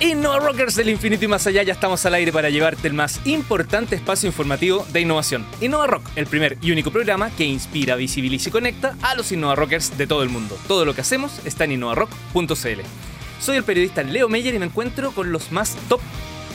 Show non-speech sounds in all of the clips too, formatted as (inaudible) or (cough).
Innova Rockers del infinito y más allá, ya estamos al aire para llevarte el más importante espacio informativo de innovación. Innova Rock, el primer y único programa que inspira, visibiliza y conecta a los Innova Rockers de todo el mundo. Todo lo que hacemos está en innovarock.cl. Soy el periodista Leo Meyer y me encuentro con los más top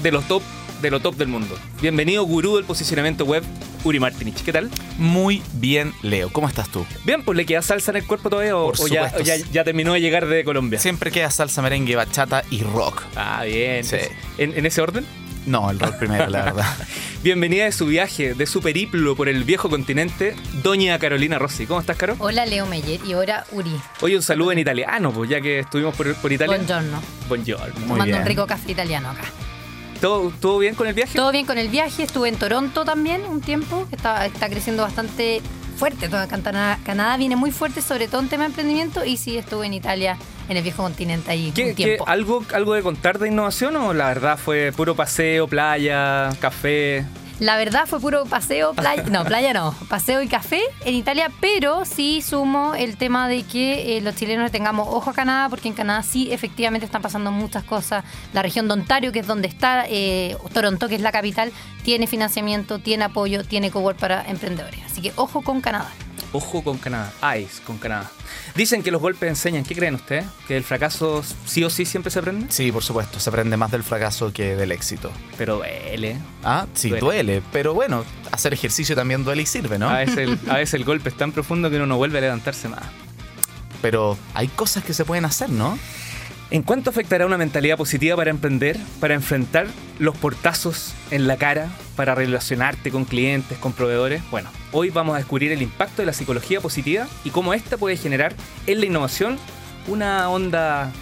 de los top de lo top del mundo. Bienvenido, gurú del posicionamiento web, Uri Martinich. ¿Qué tal? Muy bien, Leo. ¿Cómo estás tú? Bien, pues le queda salsa en el cuerpo todavía o, Por o ya, supuesto. o ya- ya terminó de llegar de Colombia. Siempre queda salsa, merengue, bachata y rock. Ah, bien. Sí. ¿En, en ese orden? No, el rock primero, la verdad. (laughs) Bienvenida de su viaje, de su periplo por el viejo continente, doña Carolina Rossi. ¿Cómo estás, Caro? Hola Leo Meyer y ahora Uri. Oye, un saludo en italiano, pues ya que estuvimos por, por Italia. Buongiorno. Buongiorno. Tomando bien. un rico café italiano acá. ¿Todo, ¿Todo bien con el viaje? Todo bien con el viaje, estuve en Toronto también un tiempo, que está, está creciendo bastante fuerte. Toda Canadá, Canadá viene muy fuerte, sobre todo en tema de emprendimiento, y sí estuve en Italia, en el viejo continente ahí ¿Qué- un qué- tiempo. algo, ¿Algo de contar de innovación o la verdad fue puro paseo, playa, café? La verdad fue puro paseo, playa, no, playa no, paseo y café en Italia, pero sí sumo el tema de que eh, los chilenos le tengamos ojo a Canadá, porque en Canadá sí efectivamente están pasando muchas cosas. La región de Ontario, que es donde está eh, Toronto, que es la capital, tiene financiamiento, tiene apoyo, tiene cowork para emprendedores. Así que ojo con Canadá. Ojo con Canadá, eyes con Canadá. Dicen que los golpes enseñan. ¿Qué creen ustedes? ¿Que el fracaso sí o sí siempre se aprende? Sí, por supuesto, se aprende más del fracaso que del éxito. Pero duele. Ah, sí, Duele. duele. Pero bueno, hacer ejercicio también duele y sirve, ¿no? A, veces el, a veces el golpe es tan profundo que uno no vuelve a levantarse más. Pero hay cosas que se pueden hacer, ¿no? ¿En cuánto afectará una mentalidad positiva para emprender, para enfrentar los portazos en la cara, para relacionarte con clientes, con proveedores? Bueno, hoy vamos a descubrir el impacto de la psicología positiva y cómo esta puede generar en la innovación una onda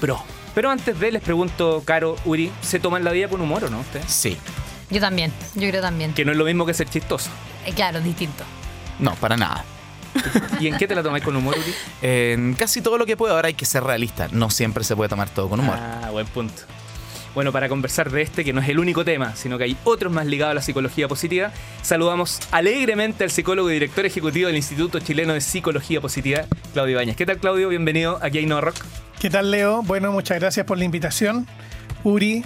pro. Pero antes de, les pregunto, Caro, Uri, ¿se toman la vida con humor o no ustedes? Sí. Yo también, yo creo también. Que no es lo mismo que ser chistoso. Eh, claro, distinto. No, para nada. ¿Y en qué te la tomáis con humor, Uri? En casi todo lo que puedo ahora hay que ser realista. No siempre se puede tomar todo con humor. Ah, buen punto. Bueno, para conversar de este, que no es el único tema, sino que hay otros más ligados a la psicología positiva, saludamos alegremente al psicólogo y director ejecutivo del Instituto Chileno de Psicología Positiva, Claudio Ibáñez. ¿Qué tal, Claudio? Bienvenido aquí a Innova Rock. ¿Qué tal, Leo? Bueno, muchas gracias por la invitación. Uri,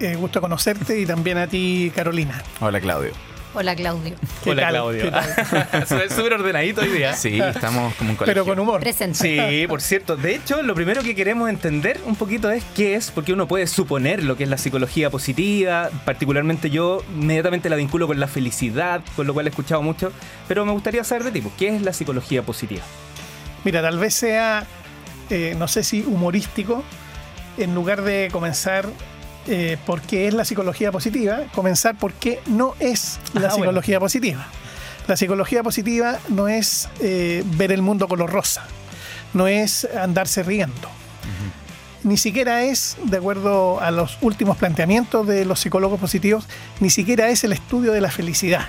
eh, gusto conocerte y también a ti, Carolina. Hola, Claudio. Hola Claudio. (laughs) ¿Qué Hola, tal? Claudio. (laughs) (laughs) Súper ordenadito hoy día. Sí, estamos como un colegio. Pero con humor. Presente. Sí, por cierto. De hecho, lo primero que queremos entender un poquito es qué es, porque uno puede suponer lo que es la psicología positiva. Particularmente yo inmediatamente la vinculo con la felicidad, con lo cual he escuchado mucho. Pero me gustaría saber de ti, pues, ¿qué es la psicología positiva? Mira, tal vez sea, eh, no sé si humorístico, en lugar de comenzar eh, por qué es la psicología positiva, comenzar por qué no es la Ah, bueno. psicología positiva. La psicología positiva no es eh, ver el mundo color rosa, no es andarse riendo. Ni siquiera es, de acuerdo a los últimos planteamientos de los psicólogos positivos, ni siquiera es el estudio de la felicidad.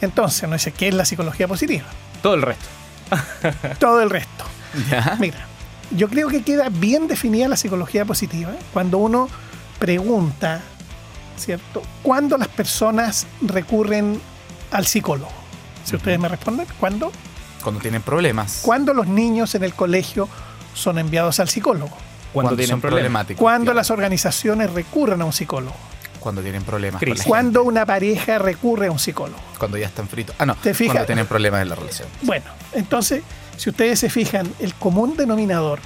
Entonces, no sé qué es la psicología positiva. Todo el resto. (laughs) Todo el resto. ¿Ya? Mira, yo creo que queda bien definida la psicología positiva cuando uno pregunta, ¿cierto? ¿Cuándo las personas recurren al psicólogo? Si ustedes me responden, ¿cuándo? Cuando tienen problemas. ¿Cuándo los niños en el colegio son enviados al psicólogo? Cuando, tienen problemas. problemáticos. ¿Cuándo claro. las organizaciones recurren a un psicólogo? Cuando tienen problemas. con la Crisis. gente. ¿Cuándo una pareja recurre a un psicólogo? Cuando ya están fritos. Ah, no. ¿Te fijas? Cuando tienen problemas en la relación. Bueno, entonces, si ustedes se fijan, el común denominador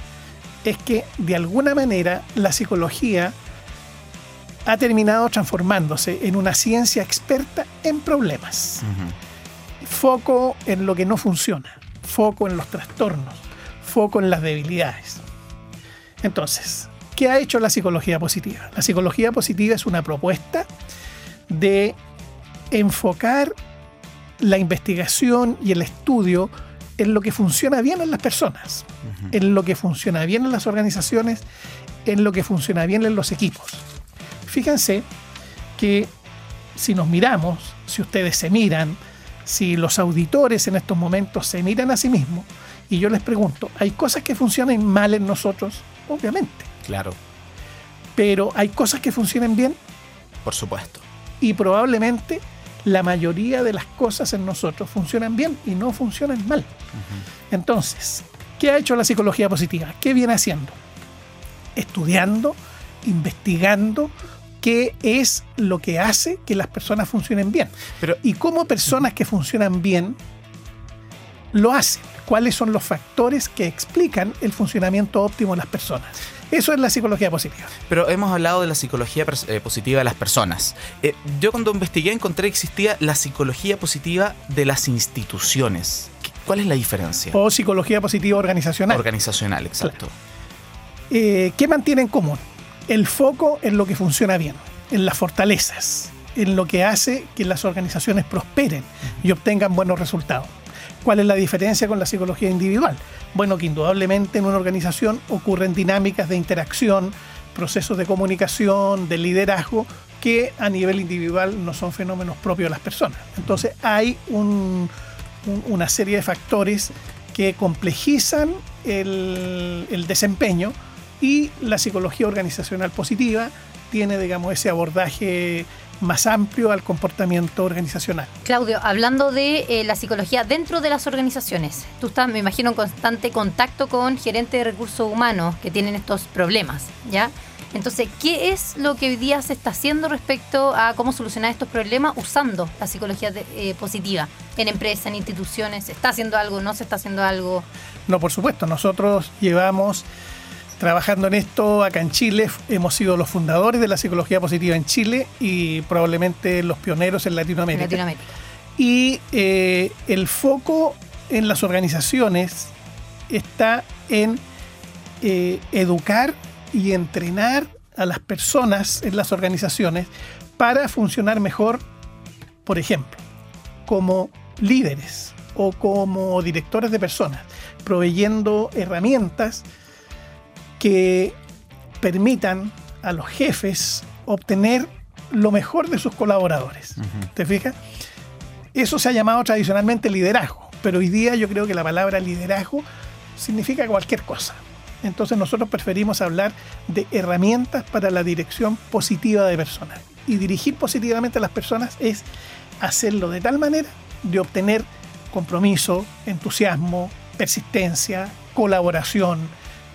es que de alguna manera la psicología ha terminado transformándose en una ciencia experta en problemas. Foco en lo que no funciona, foco en los trastornos, foco en las debilidades. Entonces, ¿qué ha hecho la psicología positiva? La psicología positiva es una propuesta de enfocar la investigación y el estudio en lo que funciona bien en las personas, en lo que funciona bien en las organizaciones, en lo que funciona bien en los equipos. Fíjense que si nos miramos, si ustedes se miran, si los auditores en estos momentos se miran a sí mismos, y yo les pregunto, ¿hay cosas que funcionan mal en nosotros? Obviamente. Claro, Pero hay cosas que funcionan bien por supuesto. y probablemente la mayoría de las cosas en nosotros funcionan bien y no funcionan mal. Entonces, ¿qué ha hecho la psicología positiva? ¿Qué viene haciendo? estudiando, investigando qué es lo que hace que las personas funcionen bien. Pero- y cómo personas que funcionan bien lo hacen. ¿Cuáles son los factores que explican el funcionamiento óptimo de las personas? Eso es la psicología positiva. Pero hemos hablado de la psicología eh, positiva de las personas. Eh, yo cuando investigué encontré que existía la psicología positiva de las instituciones. ¿Qué- ¿Cuál es la diferencia? O psicología positiva organizacional. Organizacional, exacto. Eh, ¿Qué mantiene en común? El foco en lo que funciona bien, en las fortalezas, en lo que hace que las organizaciones prosperen y obtengan buenos resultados. ¿Cuál es la diferencia con la psicología individual? Bueno, que indudablemente en una organización ocurren dinámicas de interacción, procesos de comunicación, de liderazgo, que a nivel individual no son fenómenos propios de las personas. Entonces hay un- un- una serie de factores que complejizan el desempeño y la psicología organizacional positiva tiene, digamos, ese abordaje más amplio al comportamiento organizacional. Claudio, hablando de eh, la psicología dentro de las organizaciones, tú estás, me imagino, en constante contacto con gerentes de recursos humanos que tienen estos problemas, ¿ya? Entonces, ¿qué es lo que hoy día se está haciendo respecto a cómo solucionar estos problemas usando la psicología de- eh, positiva en empresas, en instituciones? ¿Se está haciendo algo? ¿No se está haciendo algo? No, por supuesto, nosotros llevamos trabajando en esto acá en Chile, hemos sido los fundadores de la psicología positiva en Chile y probablemente los pioneros en. Latinoamérica. Y eh, el foco en las organizaciones está en eh, educar y entrenar a las personas en las organizaciones para funcionar mejor, por ejemplo, como líderes o como directores de personas, proveyendo herramientas que permitan a los jefes obtener lo mejor de sus colaboradores. ¿Te fijas? Eso se ha llamado tradicionalmente liderazgo, pero hoy día yo creo que la palabra liderazgo significa cualquier cosa. Entonces nosotros preferimos hablar de herramientas para la dirección positiva de personas. Y dirigir positivamente a las personas es hacerlo de tal manera de obtener compromiso, entusiasmo, persistencia, colaboración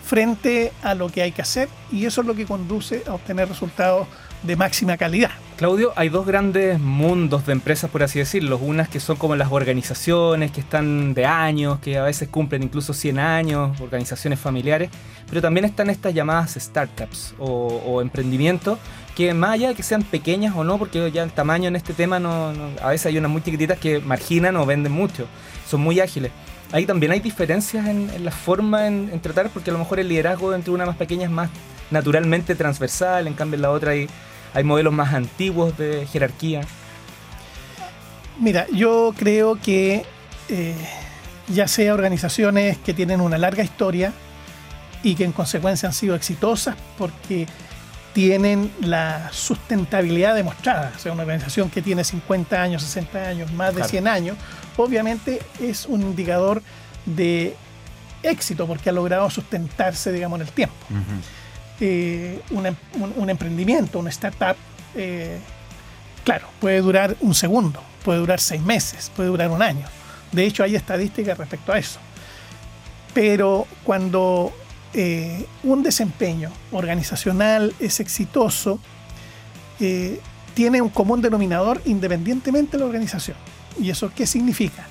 frente a lo que hay que hacer y eso es lo que conduce a obtener resultados de máxima calidad. Claudio, hay dos grandes mundos de empresas, por así decirlo. Unas que son como las organizaciones, que están de años, que a veces cumplen incluso 100 años, organizaciones familiares. Pero también están estas llamadas startups o, o emprendimientos, que más allá de que sean pequeñas o no, porque ya el tamaño en este tema, no, no- a veces hay unas muy chiquititas que marginan o venden mucho. Son muy ágiles. Ahí también hay diferencias en, en la forma en, en tratar, porque a lo mejor el liderazgo entre una más pequeña es más naturalmente transversal, en cambio en la otra hay hay modelos más antiguos de jerarquía. Mira, yo creo que eh, ya sea organizaciones que tienen una larga historia y que en consecuencia han sido exitosas porque tienen la sustentabilidad demostrada, o sea, una organización que tiene 50 años, 60 años, más de Claro. 100 años, obviamente es un indicador de éxito porque ha logrado sustentarse, digamos, en el tiempo. Eh, un, em- un- un emprendimiento, una startup, eh, claro, puede durar un segundo, puede durar seis meses, puede durar un año. De hecho, hay estadísticas respecto a eso. Pero cuando eh, un desempeño organizacional es exitoso, tiene un común denominador independientemente de la organización. ¿Y eso qué significa?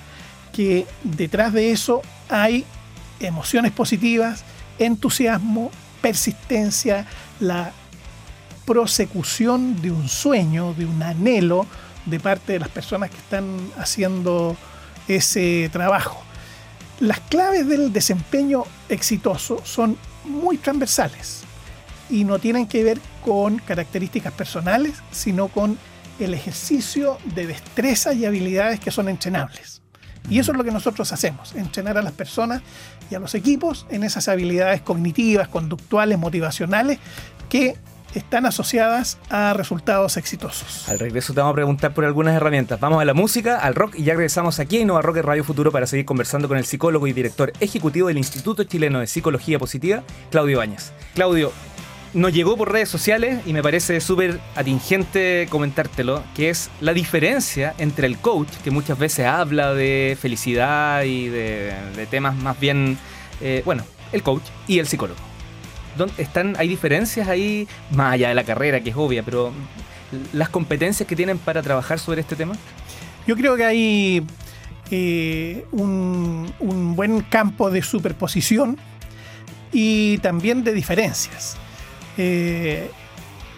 Que detrás de eso hay emociones positivas, entusiasmo, persistencia, la prosecución de un sueño, de un anhelo de parte de las personas que están haciendo ese trabajo. Las claves del desempeño exitoso son muy transversales y no tienen que ver con características personales, sino con el ejercicio de destrezas y habilidades que son entrenables. Y eso es lo que nosotros hacemos, entrenar a las personas y a los equipos en esas habilidades cognitivas, conductuales, motivacionales que están asociadas a resultados exitosos. Al regreso te vamos a preguntar por algunas herramientas. Vamos a la música, al rock y ya regresamos aquí en Nova Rock Radio Futuro para seguir conversando con el psicólogo y director ejecutivo del Instituto Chileno de Psicología Positiva, Claudio Bañas. Claudio, nos llegó por redes sociales y me parece súper atingente comentártelo, que es la diferencia entre el coach, que muchas veces habla de felicidad y de, de temas más bien, eh, bueno, el coach y el psicólogo. ¿dónde están, ¿hay diferencias ahí, más allá de la carrera, que es obvia, pero las competencias que tienen para trabajar sobre este tema? Yo creo que hay eh, un, un buen campo de superposición y también de diferencias. Eh,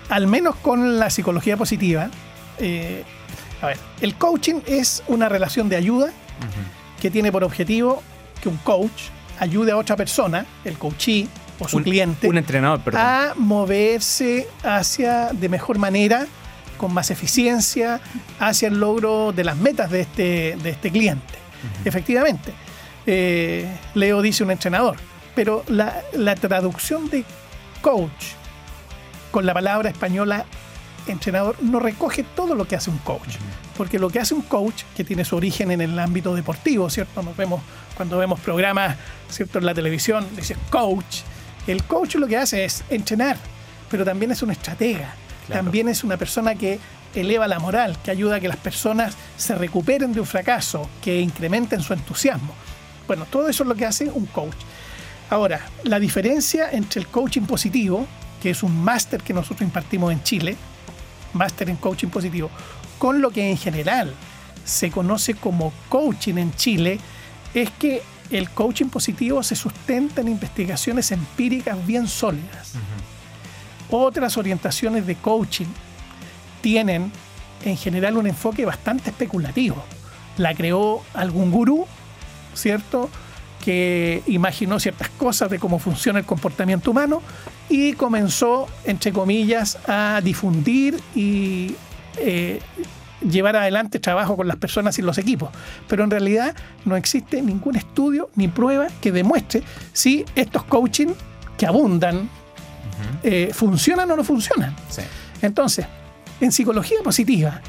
al menos con la psicología positiva, eh, a ver, el coaching es una relación de ayuda que tiene por objetivo que un coach ayude a otra persona, el coachee o su Un- cliente, Un entrenador, perdón. a moverse hacia de mejor manera, con más eficiencia, hacia el logro de las metas de este, de este cliente. Efectivamente, eh, Leo dice un entrenador, pero la, la traducción de coach con la palabra española entrenador no recoge todo lo que hace un coach. Porque lo que hace un coach, que tiene su origen en el ámbito deportivo, ¿cierto? Nos vemos cuando vemos programas, ¿cierto? En la televisión, dice coach. El coach lo que hace es entrenar, pero también es un estratega. Claro. También es una persona que eleva la moral, que ayuda a que las personas se recuperen de un fracaso, que incrementen su entusiasmo. Bueno, todo eso es lo que hace un coach. Ahora, la diferencia entre el coaching positivo, que es un máster que nosotros impartimos en Chile, máster en coaching positivo, con lo que en general se conoce como coaching en Chile, es que el coaching positivo se sustenta en investigaciones empíricas bien sólidas. Otras orientaciones de coaching tienen en general un enfoque bastante especulativo. La creó algún gurú, ¿cierto? Que imaginó ciertas cosas de cómo funciona el comportamiento humano y comenzó, entre comillas, a difundir y eh, llevar adelante trabajo con las personas y los equipos. Pero en realidad no existe ningún estudio ni prueba que demuestre si estos coaching que abundan eh, funcionan o no funcionan. Sí. Entonces, en psicología positiva,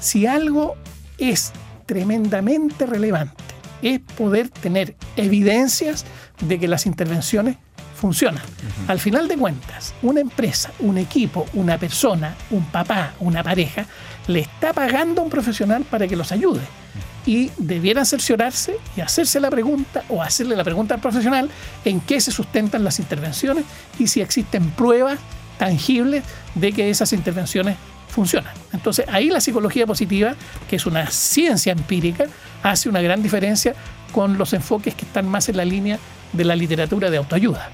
si algo es tremendamente relevante, es poder tener evidencias de que las intervenciones funcionan. Al final de cuentas, una empresa, un equipo, una persona, un papá, una pareja, le está pagando a un profesional para que los ayude. Y debieran cerciorarse y hacerse la pregunta o hacerle la pregunta al profesional en qué se sustentan las intervenciones y si existen pruebas tangibles de que esas intervenciones Entonces ahí la psicología positiva, que es una ciencia empírica, hace una gran diferencia con los enfoques que están más en la línea de la literatura de autoayuda.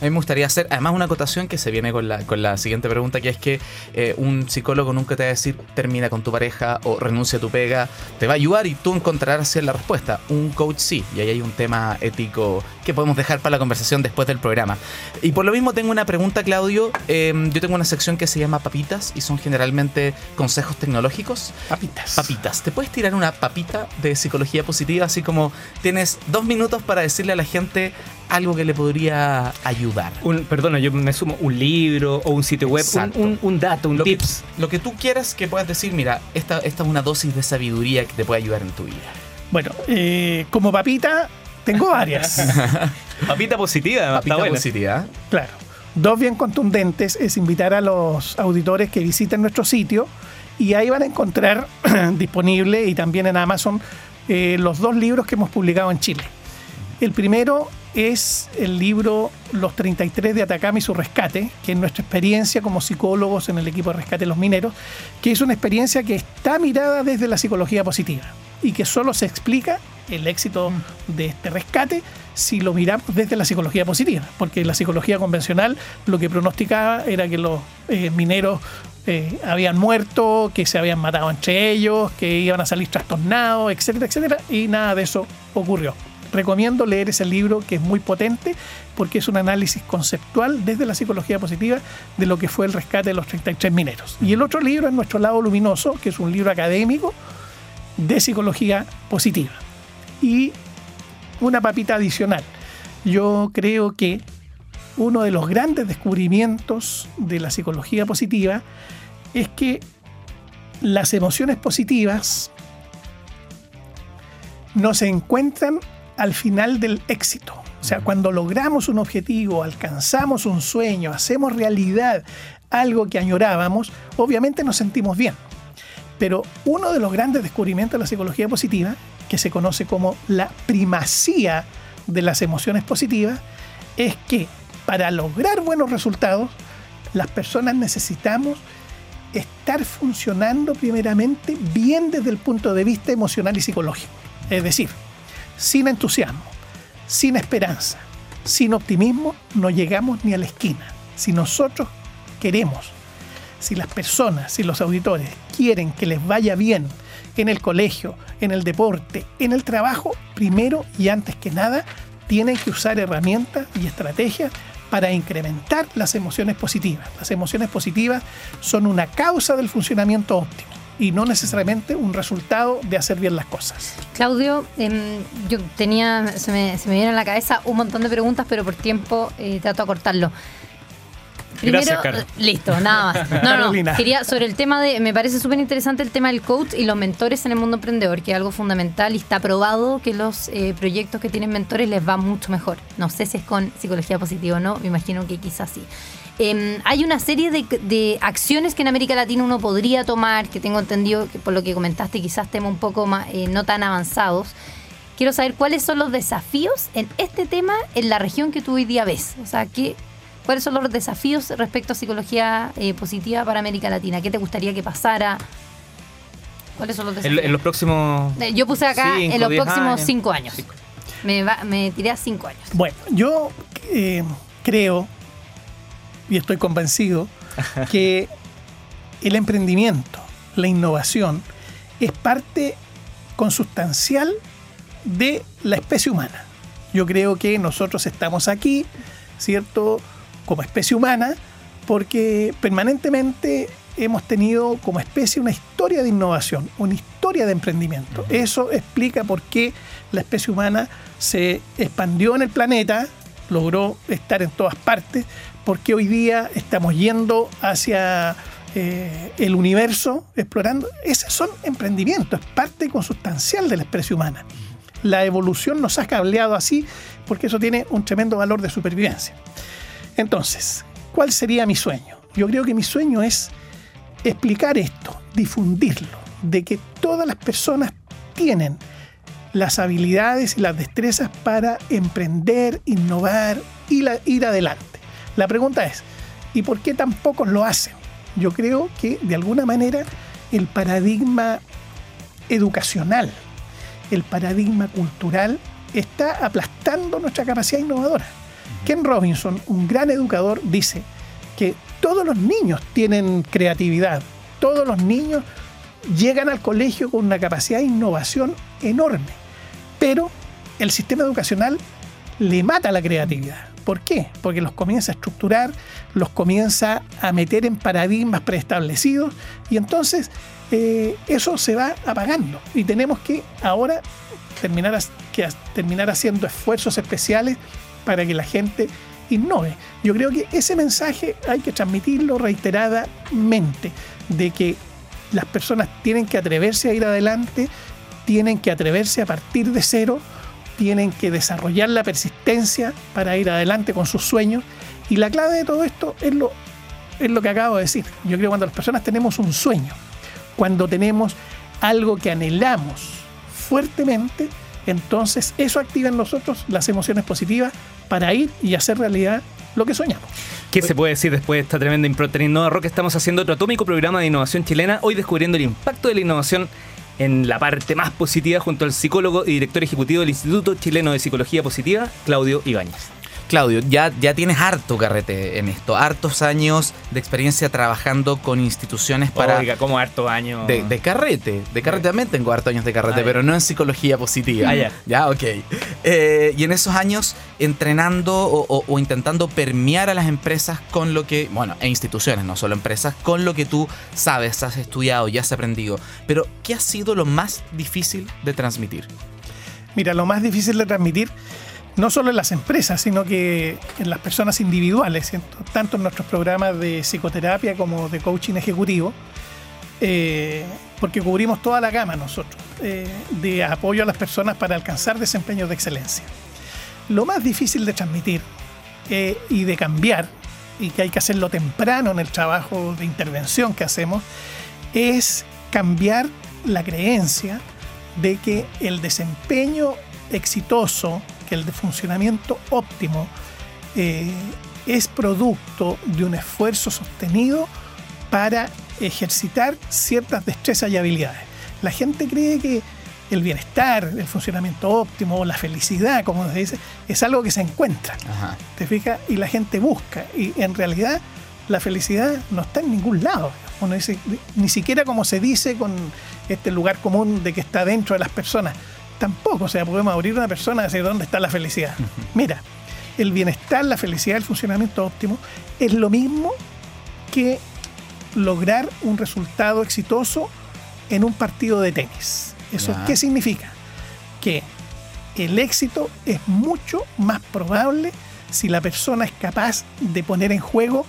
A mí me gustaría hacer, además, una acotación que se viene con la, con la siguiente pregunta, que es que eh, un psicólogo nunca te va a decir termina con tu pareja o renuncia a tu pega, te va a ayudar y tú encontrarás la respuesta. Un coach sí, y ahí hay un tema ético que podemos dejar para la conversación después del programa. Y por lo mismo tengo una pregunta, Claudio. Eh, yo tengo una sección que se llama Papitas y son generalmente consejos tecnológicos. Papitas. Papitas, ¿te puedes tirar una papita de psicología positiva? Así como tienes dos minutos para decirle a la gente algo que le podría ayudar. Un, perdona, yo me sumo un libro o un sitio web, un, Exacto. un- un dato, un Lo que, tips. lo que tú quieras que puedas decir, mira, esta, esta es una dosis de sabiduría que te puede ayudar en tu vida. Bueno, eh, como papita, tengo varias. (laughs) Papita positiva, Papita está buena. positiva. Claro. Dos bien contundentes es invitar a los auditores que visiten nuestro sitio y ahí van a encontrar (clears throat) disponible y también en Amazon eh, los dos libros que hemos publicado en Chile. El primero es el libro Los 33 de Atacama y su rescate, que es nuestra experiencia como psicólogos en el equipo de rescate de los mineros, que es una experiencia que está mirada desde la psicología positiva y que solo se explica el éxito de este rescate si lo miramos desde la psicología positiva, porque la psicología convencional lo que pronosticaba era que los eh, mineros eh, habían muerto, que se habían matado entre ellos, que iban a salir trastornados, etcétera, etcétera, y nada de eso ocurrió. Recomiendo leer ese libro que es muy potente porque es un análisis conceptual desde la psicología positiva de lo que fue el rescate de los 33 mineros. Y el otro libro es Nuestro lado luminoso, que es un libro académico de psicología positiva. Y una papita adicional. Yo creo que uno de los grandes descubrimientos de la psicología positiva es que las emociones positivas no se encuentran al final del éxito. O sea, cuando logramos un objetivo, alcanzamos un sueño, hacemos realidad algo que añorábamos, obviamente nos sentimos bien. Pero uno de los grandes descubrimientos de la psicología positiva, que se conoce como la primacía de las emociones positivas, es que para lograr buenos resultados, las personas necesitamos estar funcionando primeramente bien desde el punto de vista emocional y psicológico. Es decir, sin entusiasmo, sin esperanza, sin optimismo, no llegamos ni a la esquina. Si nosotros queremos, si las personas, si los auditores quieren que les vaya bien en el colegio, en el deporte, en el trabajo, primero y antes que nada, tienen que usar herramientas y estrategias para incrementar las emociones positivas. Las emociones positivas son una causa del funcionamiento óptimo y no necesariamente un resultado de hacer bien las cosas. Claudio, em, yo tenía, se me, se me viene a la cabeza un montón de preguntas, pero por tiempo eh, trato de cortarlo. Primero, Gracias, listo, nada más. (laughs) No, no, quería sobre el tema de, me parece súper interesante el tema del coach y los mentores en el mundo emprendedor, que es algo fundamental y está probado que los eh, proyectos que tienen mentores les va mucho mejor. No sé si es con psicología positiva o no, me imagino que quizás sí. Em, hay una serie de, de acciones que en América Latina uno podría tomar, que tengo entendido que por lo que comentaste quizás temas un poco más, eh, no tan avanzados. Quiero saber cuáles son los desafíos en este tema en la región que tú hoy día ves. O sea, ¿qué, ¿cuáles son los desafíos respecto a psicología eh, positiva para América Latina? ¿Qué te gustaría que pasara? ¿Cuáles son los desafíos? en los próximos. Eh, Yo puse acá Cinco, en los próximos años. cinco años. Cinco. Me, va- me tiré a cinco años. Bueno, yo eh, creo y estoy convencido (laughs) que el emprendimiento, la innovación, es parte consustancial de la especie humana. Yo creo que nosotros estamos aquí, ¿cierto? Como especie humana, porque permanentemente hemos tenido como especie una historia de innovación, una historia de emprendimiento. Eso explica por qué la especie humana se expandió en el planeta, logró estar en todas partes, porque hoy día estamos yendo hacia eh, el universo, explorando. Esos son emprendimientos, es parte consustancial de la especie humana. La evolución nos ha cableado así porque eso tiene un tremendo valor de supervivencia. Entonces, ¿cuál sería mi sueño? Yo creo que mi sueño es explicar esto, difundirlo, de que todas las personas tienen las habilidades y las destrezas para emprender, innovar y ir adelante. La pregunta es, ¿y por qué tan pocos lo hacen? Yo creo que de alguna manera el paradigma educacional, el paradigma cultural está aplastando nuestra capacidad innovadora. Ken Robinson, un gran educador, dice que todos los niños tienen creatividad, todos los niños llegan al colegio con una capacidad de innovación enorme, pero el sistema educacional le mata la creatividad. ¿Por qué? Porque los comienza a estructurar, los comienza a meter en paradigmas preestablecidos y entonces eh, eso se va apagando y tenemos que ahora terminar, terminar haciendo esfuerzos especiales para que la gente innove. Yo creo que ese mensaje hay que transmitirlo reiteradamente, de que las personas tienen que atreverse a ir adelante, tienen que atreverse a partir de cero, tienen que desarrollar la persistencia para ir adelante con sus sueños. Y la clave de todo esto es lo, es lo que acabo de decir. Yo creo que cuando las personas tenemos un sueño, cuando tenemos algo que anhelamos fuertemente, entonces eso activa en nosotros las emociones positivas para ir y hacer realidad lo que soñamos. ¿Qué se puede decir después de esta tremenda impronta en Innova Rock? Estamos haciendo otro atómico programa de innovación chilena, hoy descubriendo el impacto de la innovación en la parte más positiva junto al psicólogo y director ejecutivo del Instituto Chileno de Psicología Positiva, Claudio Ibáñez. Claudio, ya, ya tienes harto carrete en esto, hartos años de experiencia trabajando con instituciones para... Oiga, como harto año. De, de carrete, de carrete también tengo hartos años de carrete, Ah, ya. pero no en psicología positiva. Ah, ya. Ya, ok. Eh, y en esos años entrenando o, o- o intentando permear a las empresas con lo que, bueno, e instituciones, no solo empresas, con lo que tú sabes, has estudiado y has aprendido. Pero, ¿qué ha sido lo más difícil de transmitir? Mira, lo más difícil de transmitir, no solo en las empresas, sino que en las personas individuales, tanto en nuestros programas de psicoterapia como de coaching ejecutivo, eh, porque cubrimos toda la gama nosotros, eh, de apoyo a las personas para alcanzar desempeños de excelencia. Lo más difícil de transmitir eh, y de cambiar, y que hay que hacerlo temprano en el trabajo de intervención que hacemos, es cambiar la creencia de que el desempeño exitoso, que el de funcionamiento óptimo eh, es producto de un esfuerzo sostenido para ejercitar ciertas destrezas y habilidades. La gente cree que el bienestar, el funcionamiento óptimo, la felicidad, como se dice, es algo que se encuentra. Ajá. ¿Te fijas? Y la gente busca. Y en realidad la felicidad no está en ningún lado. Uno dice, ni siquiera como se dice con este lugar común de que está dentro de las personas. Tampoco, o sea, podemos abrir una persona y decir dónde está la felicidad. (laughs) Mira, el bienestar, la felicidad, el funcionamiento óptimo es lo mismo que lograr un resultado exitoso en un partido de tenis. ¿Eso qué significa? Que el éxito es mucho más probable si la persona es capaz de poner en juego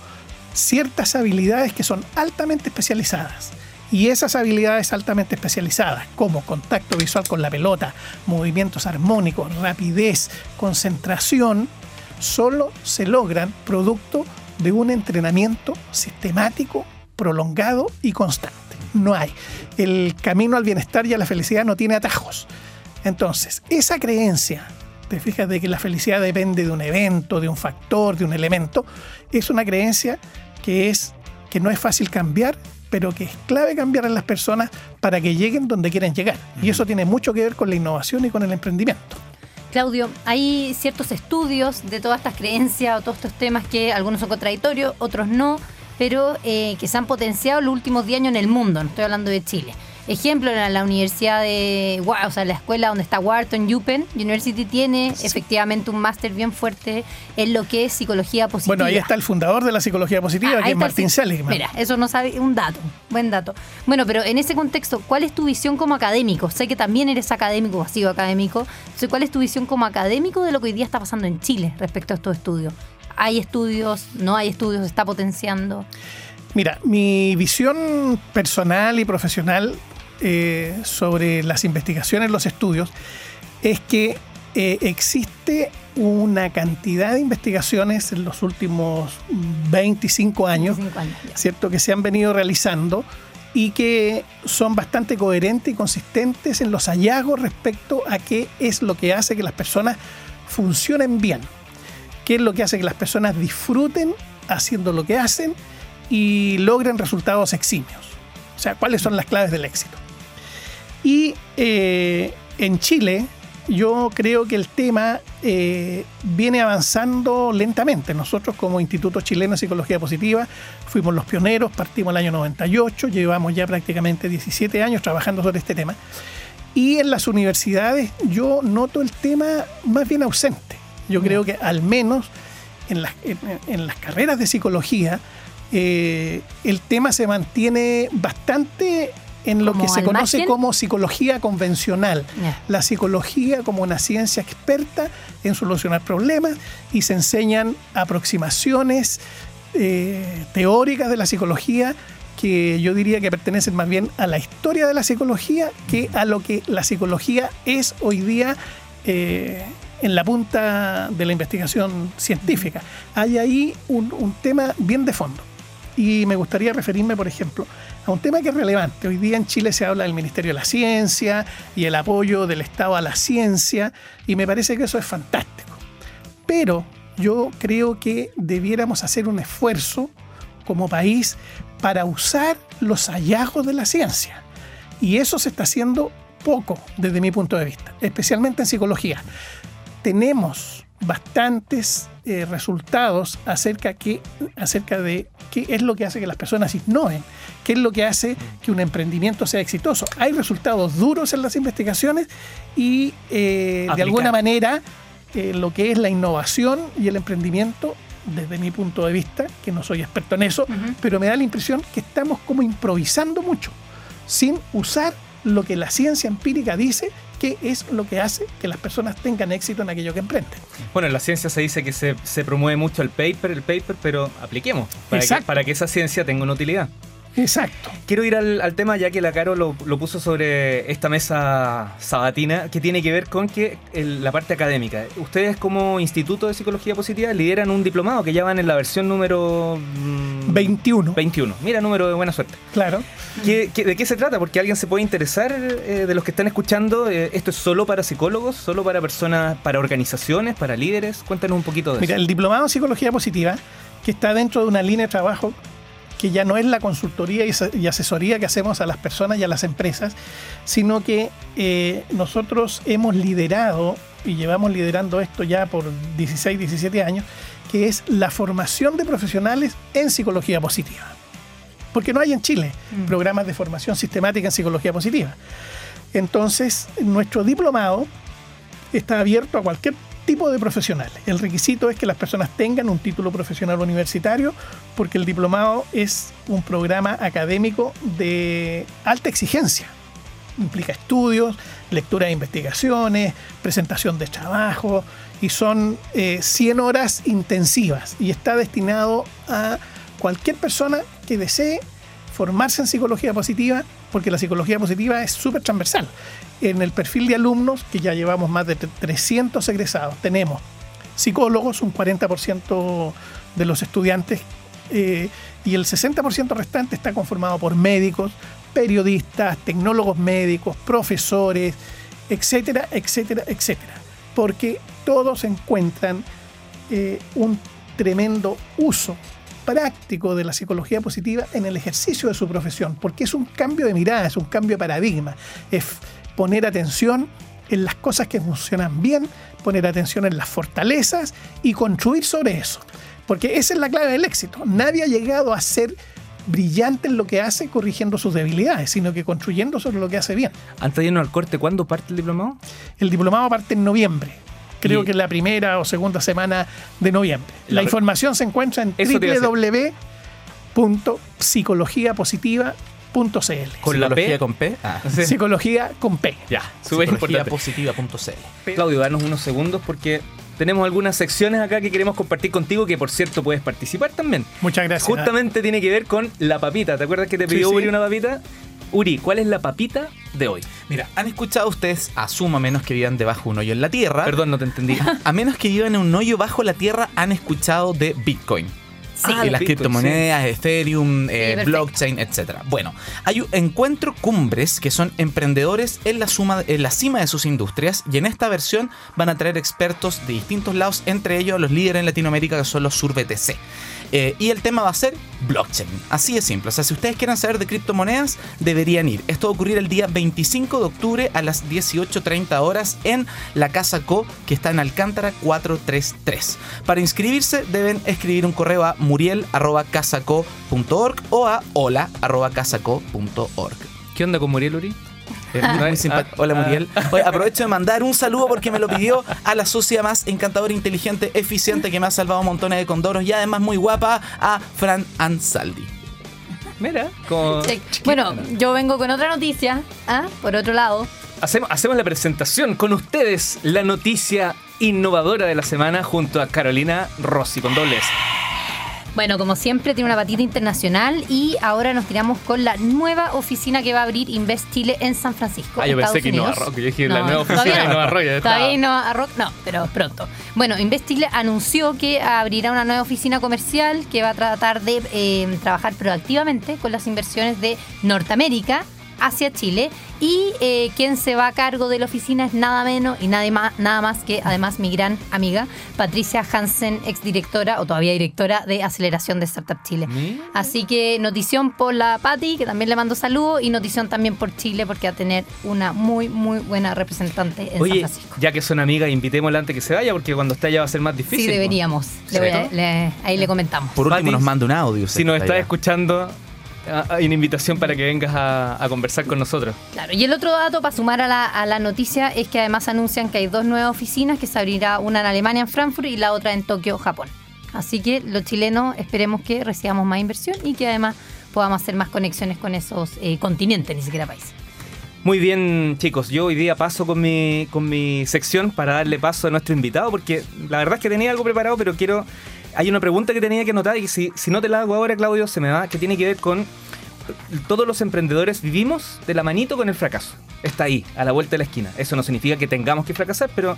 ciertas habilidades que son altamente especializadas. Y esas habilidades altamente especializadas, como contacto visual con la pelota, movimientos armónicos, rapidez, concentración, solo se logran producto de un entrenamiento sistemático, prolongado y constante. No hay. El camino al bienestar y a la felicidad no tiene atajos. Entonces, esa creencia, te fijas de que la felicidad depende de un evento, de un factor, de un elemento, es una creencia que es que no es fácil cambiar, pero que es clave cambiar en las personas para que lleguen donde quieren llegar. Y eso tiene mucho que ver con la innovación y con el emprendimiento. Claudio, hay ciertos estudios de todas estas creencias o todos estos temas que algunos son contradictorios, otros no, pero eh, que se han potenciado en los últimos 10 años en el mundo, no estoy hablando de Chile. Ejemplo, en la universidad de, o sea, la escuela donde está Wharton Yupen University tiene efectivamente un máster bien fuerte en lo que es psicología positiva. Bueno, ahí está el fundador de la psicología positiva, Ah, que es Martín Seligman. Mira, eso no sabe, un dato, buen dato. Bueno, pero en ese contexto, ¿cuál es tu visión como académico? Sé que también eres académico o has sido académico. Entonces, ¿cuál es tu visión como académico de lo que hoy día está pasando en Chile respecto a estos estudios? ¿Hay estudios? ¿No hay estudios? ¿Se está potenciando? Mira, mi visión personal y profesional eh, sobre las investigaciones, los estudios, es que eh, existe una cantidad de investigaciones en los últimos 25 años, 25 años ya. ¿cierto? Que se han venido realizando y que son bastante coherentes y consistentes en los hallazgos respecto a qué es lo que hace que las personas funcionen bien, qué es lo que hace que las personas disfruten haciendo lo que hacen y logren resultados eximios. O sea, cuáles son las claves del éxito. Y eh, en Chile, yo creo que el tema eh, viene avanzando lentamente. Nosotros como Instituto Chileno de Psicología Positiva fuimos los pioneros, partimos el año 98, llevamos ya prácticamente 17 años trabajando sobre este tema. Y en las universidades yo noto el tema más bien ausente. Yo creo que al menos en las, en- en las carreras de psicología eh, el tema se mantiene bastante en lo ¿Como que se conoce margen? como psicología convencional. La psicología como una ciencia experta en solucionar problemas y se enseñan aproximaciones eh, teóricas de la psicología que yo diría que pertenecen más bien a la historia de la psicología que a lo que la psicología es hoy día eh, en la punta de la investigación científica. Hay ahí un, un tema bien de fondo. Y me gustaría referirme, por ejemplo, a un tema que es relevante. Hoy día en Chile se habla del Ministerio de la Ciencia y el apoyo del Estado a la ciencia, y me parece que eso es fantástico. Pero yo creo que debiéramos hacer un esfuerzo como país para usar los hallazgos de la ciencia. Y eso se está haciendo poco desde mi punto de vista, especialmente en psicología. Tenemos bastantes eh, resultados acerca, que, acerca de qué es lo que hace que las personas innoven, qué es lo que hace que un emprendimiento sea exitoso. Hay resultados duros en las investigaciones y eh, de alguna manera eh, lo que es la innovación y el emprendimiento, desde mi punto de vista, que no soy experto en eso, pero me da la impresión que estamos como improvisando mucho, sin usar lo que la ciencia empírica dice que es lo que hace que las personas tengan éxito en aquello que emprenden. Bueno, en la ciencia se dice que se, se promueve mucho el paper, el paper, pero apliquemos para que, Exacto. para que esa ciencia tenga una utilidad. Exacto. Quiero ir al, al tema, ya que la Caro lo, lo puso sobre esta mesa sabatina, que tiene que ver con que el- la parte académica. Ustedes como Instituto de Psicología Positiva lideran un diplomado que ya van en la versión número... mm, 21. 21. Mira, número de buena suerte. Claro. ¿Qué- qué- de qué se trata? Porque alguien se puede interesar eh, de los que están escuchando. eh, ¿Esto es solo para psicólogos? ¿Solo para personas, para organizaciones, para líderes? Cuéntanos un poquito de Mira, eso. el diplomado en psicología positiva, que está dentro de una línea de trabajo que ya no es la consultoría y ase- y asesoría que hacemos a las personas y a las empresas, sino que eh, nosotros hemos liderado y llevamos liderando esto ya por 16, 17 años, que es la formación de profesionales en psicología positiva. Porque no hay en Chile programas de formación sistemática en psicología positiva. Entonces, nuestro diplomado está abierto a cualquier tipo de profesional. El requisito es que las personas tengan un título profesional universitario porque el diplomado es un programa académico de alta exigencia. Implica estudios, lectura de investigaciones, presentación de trabajo y son eh, 100 horas intensivas y está destinado a cualquier persona que desee formarse en psicología positiva, porque la psicología positiva es súper transversal. En el perfil de alumnos, que ya llevamos más de 300 egresados, tenemos psicólogos, un 40% de los estudiantes, eh, y el 60% restante está conformado por médicos, periodistas, tecnólogos médicos, profesores, etcétera, etcétera, etcétera. Porque todos encuentran eh, un tremendo uso práctico de la psicología positiva en el ejercicio de su profesión, porque es un cambio de mirada, es un cambio de paradigma, es poner atención en las cosas que funcionan bien, poner atención en las fortalezas y construir sobre eso, porque esa es la clave del éxito. Nadie ha llegado a ser brillante en lo que hace corrigiendo sus debilidades, sino que construyendo sobre lo que hace bien. Antes de irnos al corte, ¿cuándo parte el diplomado? El diplomado parte en noviembre. Creo Y- que la primera o segunda semana de noviembre. La, La- información se encuentra en www.psicologiapositiva.cl. Con la Psicología P. con P. Ah. Psicología con P. Ya, súper importante. Psicologiapositiva.cl. Claudio, danos unos segundos porque tenemos algunas secciones acá que queremos compartir contigo, que por cierto puedes participar también. Muchas gracias. Justamente tiene que ver con la papita. ¿Te acuerdas que te pidió sí. Uri una papita? Uri, ¿cuál es la papita de hoy? Mira, ¿han escuchado ustedes, asumo a menos que vivan debajo de un hoyo en la tierra? Perdón, no te entendí. (laughs) A menos que vivan en un hoyo bajo la tierra, han escuchado de Bitcoin. Sí. Ah, y las Bitcoin, criptomonedas, Ethereum, eh, blockchain, etcétera. Bueno, hay un encuentro cumbres que son emprendedores en la, suma, en la cima de sus industrias y en esta versión van a traer expertos de distintos lados, entre ellos los líderes en Latinoamérica que son los SurBTC. Eh, y el tema va a ser blockchain. Así de simple. O sea, si ustedes quieren saber de criptomonedas, deberían ir. Esto va a ocurrir el día 25 de octubre a las 18.30 horas en la Casa Co, que está en Alcántara 433. Para inscribirse, deben escribir un correo a muriel.casaco.org o a hola.casaco.org. ¿Qué onda con Muriel Uri? Eh, muy- muy Ah, simpático. ah, Hola ah. Muriel. Oye, aprovecho de mandar un saludo porque me lo pidió a la socia más encantadora, inteligente, eficiente que me ha salvado montones de condoros y además muy guapa, a Fran Ansaldi. Mira, como... Eh, Bueno, yo vengo con otra noticia. ¿ah? Por otro lado, Hacemos, hacemos la presentación con ustedes, la noticia innovadora de la semana junto a Carolina Rossi con dobles. Bueno, como siempre, tiene una patita internacional y ahora nos tiramos con la nueva oficina que va a abrir Invest Chile en San Francisco. Ah, yo pensé Estados que Innova Unidos. Rock, yo dije la nueva oficina de no. Innova Rock, ya. Todavía Innova Rock no, pero pronto. Bueno, Invest Chile anunció que abrirá una nueva oficina comercial que va a tratar de eh, trabajar proactivamente con las inversiones de Norteamérica hacia Chile y eh, quien se va a cargo de la oficina es nada menos y nada más, nada más que además mi gran amiga Patricia Hansen, exdirectora o todavía directora de Aceleración de Startup Chile. Mira. Así que notición por la Patti, que también le mando saludos, y notición también por Chile, porque va a tener una muy, muy buena representante en San Oye, Francisco. ya que son amigas, invitémosla antes que se vaya porque cuando esté allá va a ser más difícil. Sí, deberíamos. Le voy a- ahí le comentamos. Por último, nos manda un audio. Si nos está allá. escuchando, hay una invitación para que vengas a, a conversar con nosotros. Claro, y el otro dato para sumar a la, a la noticia es que además anuncian que hay dos nuevas oficinas, que se abrirá una en Alemania, en Frankfurt, y la otra en Tokio, Japón. Así que los chilenos esperemos que recibamos más inversión y que además podamos hacer más conexiones con esos eh, continentes, ni siquiera países. Muy bien, chicos. Yo hoy día paso con mi, con mi sección para darle paso a nuestro invitado, porque la verdad es que tenía algo preparado, pero quiero. Hay una pregunta que tenía que anotar y si, si no te la hago ahora, Claudio, se me va, que tiene que ver con todos los emprendedores vivimos de la manito con el fracaso. Está ahí, a la vuelta de la esquina. Eso no significa que tengamos que fracasar, pero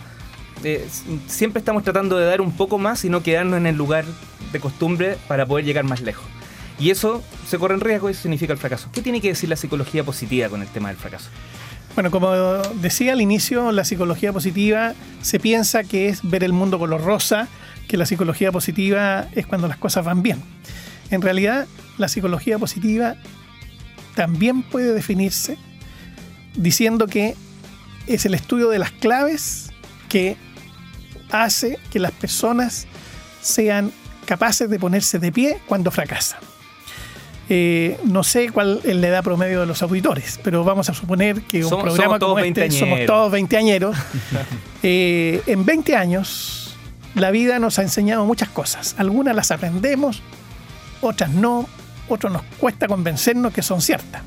eh, siempre estamos tratando de dar un poco más y no quedarnos en el lugar de costumbre para poder llegar más lejos. Y eso se corre en riesgo y eso significa el fracaso. ¿Qué tiene que decir la psicología positiva con el tema del fracaso? Bueno, como decía al inicio, la psicología positiva se piensa que es ver el mundo color rosa, que la psicología positiva es cuando las cosas van bien. En realidad, la psicología positiva también puede definirse diciendo que es el estudio de las claves que hace que las personas sean capaces de ponerse de pie cuando fracasan. Eh, no sé cuál es la edad promedio de los auditores, pero vamos a suponer que un Somos- programa somos todos como este somos todos veinteañeros. (laughs) Eh, en 20 años, la vida nos ha enseñado muchas cosas. Algunas las aprendemos, otras no, otras nos cuesta convencernos que son ciertas.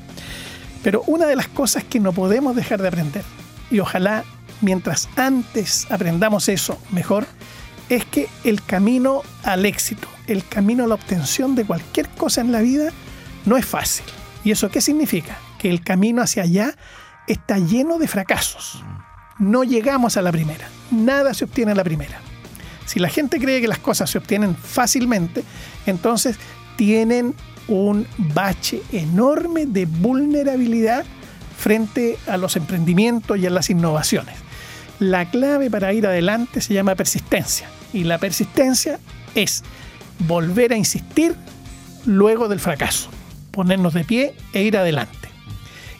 Pero una de las cosas que no podemos dejar de aprender, y ojalá mientras antes aprendamos eso mejor, es que el camino al éxito, el camino a la obtención de cualquier cosa en la vida, no es fácil. ¿Y eso qué significa? Que el camino hacia allá está lleno de fracasos. No llegamos a la primera. Nada se obtiene a la primera. Si la gente cree que las cosas se obtienen fácilmente, entonces tienen un bache enorme de vulnerabilidad frente a los emprendimientos y a las innovaciones. La clave para ir adelante se llama persistencia. Y la persistencia es volver a insistir luego del fracaso, ponernos de pie e ir adelante.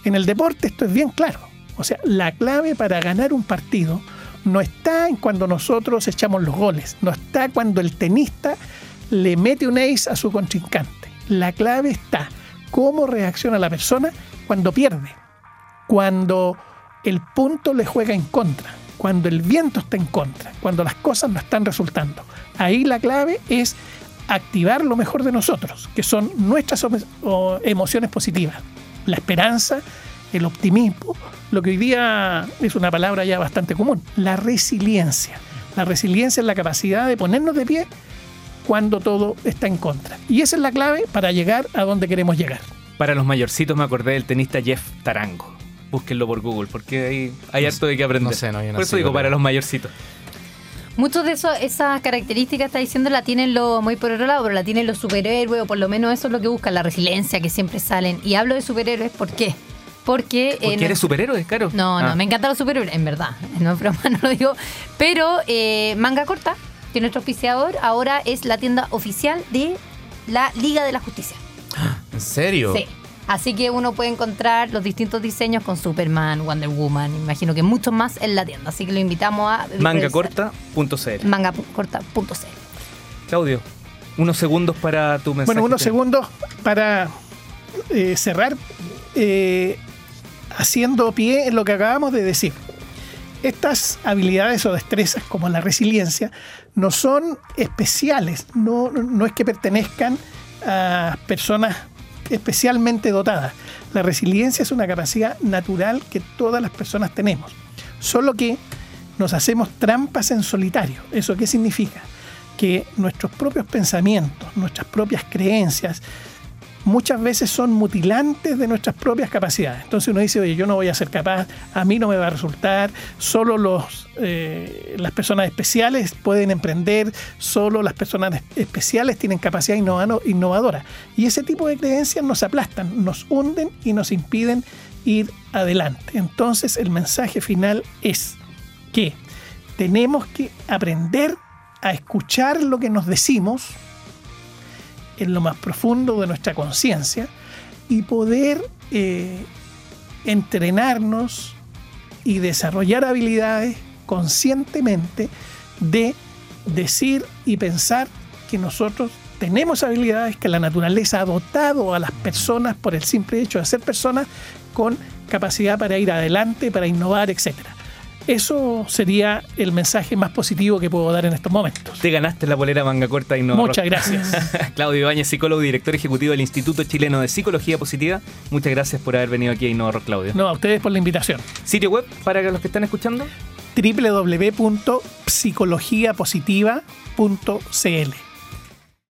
En el deporte esto es bien claro. O sea, la clave para ganar un partido no está en cuando nosotros echamos los goles, no está cuando el tenista le mete un ace a su contrincante. La clave está cómo reacciona la persona cuando pierde, cuando el punto le juega en contra, cuando el viento está en contra, cuando las cosas no están resultando. Ahí la clave es activar lo mejor de nosotros, que son nuestras emociones positivas, la esperanza, el optimismo, lo que hoy día es una palabra ya bastante común, la resiliencia. La resiliencia es la capacidad de ponernos de pie cuando todo está en contra. Y esa es la clave para llegar a donde queremos llegar. Para los mayorcitos me acordé del tenista Jeff Tarango. Búsquenlo por Google, porque hay, hay No harto de qué aprender. no sé, no había por eso digo, para los mayorcitos. Muchos de esos, esas características, está diciendo, la tienen los, muy por otro lado, pero la tienen los superhéroes, o por lo menos eso es lo que buscan, la resiliencia que siempre salen. Y hablo de superhéroes, ¿por qué? Porque... ¿Por en qué el- eres superhéroe, Caro? No, no, Ah. me encantan los superhéroes, en verdad. No es broma, (laughs) no lo digo. Pero eh, Manga Corta, que es nuestro auspiciador, ahora es la tienda oficial de la Liga de la Justicia. ¿En serio? Sí. Así que uno puede encontrar los distintos diseños con Superman, Wonder Woman, imagino que muchos más en la tienda. Así que lo invitamos a Mangacorta.cl. mangacorta.cl. Claudio, unos segundos para tu mensaje. Bueno, unos segundos para eh, cerrar eh, haciendo pie en lo que acabamos de decir. Estas habilidades o destrezas como la resiliencia no son especiales, no, no es que pertenezcan a personas especialmente dotadas. La resiliencia es una capacidad natural que todas las personas tenemos, solo que nos hacemos trampas en solitario. ¿Eso qué significa? Que nuestros propios pensamientos, nuestras propias creencias, muchas veces son mutilantes de nuestras propias capacidades. Entonces uno dice, oye, yo no voy a ser capaz, a mí no me va a resultar, solo los, eh, las personas especiales pueden emprender, solo las personas es- especiales tienen capacidad innovadora. Y ese tipo de creencias nos aplastan, nos hunden y nos impiden ir adelante. Entonces el mensaje final es que tenemos que aprender a escuchar lo que nos decimos, en lo más profundo de nuestra conciencia y poder eh, entrenarnos y desarrollar habilidades conscientemente de decir y pensar que nosotros tenemos habilidades que la naturaleza ha dotado a las personas por el simple hecho de ser personas con capacidad para ir adelante, para innovar, etcétera. Eso sería el mensaje más positivo que puedo dar en estos momentos. Te ganaste la polera manga corta y no. Muchas gracias. (laughs) Claudio Ibáñez, psicólogo y director ejecutivo del Instituto Chileno de Psicología Positiva. Muchas gracias por haber venido aquí a Innova Rock, Claudio. No, a ustedes por la invitación. Sitio web para los que están escuchando. www.psicologiapositiva.cl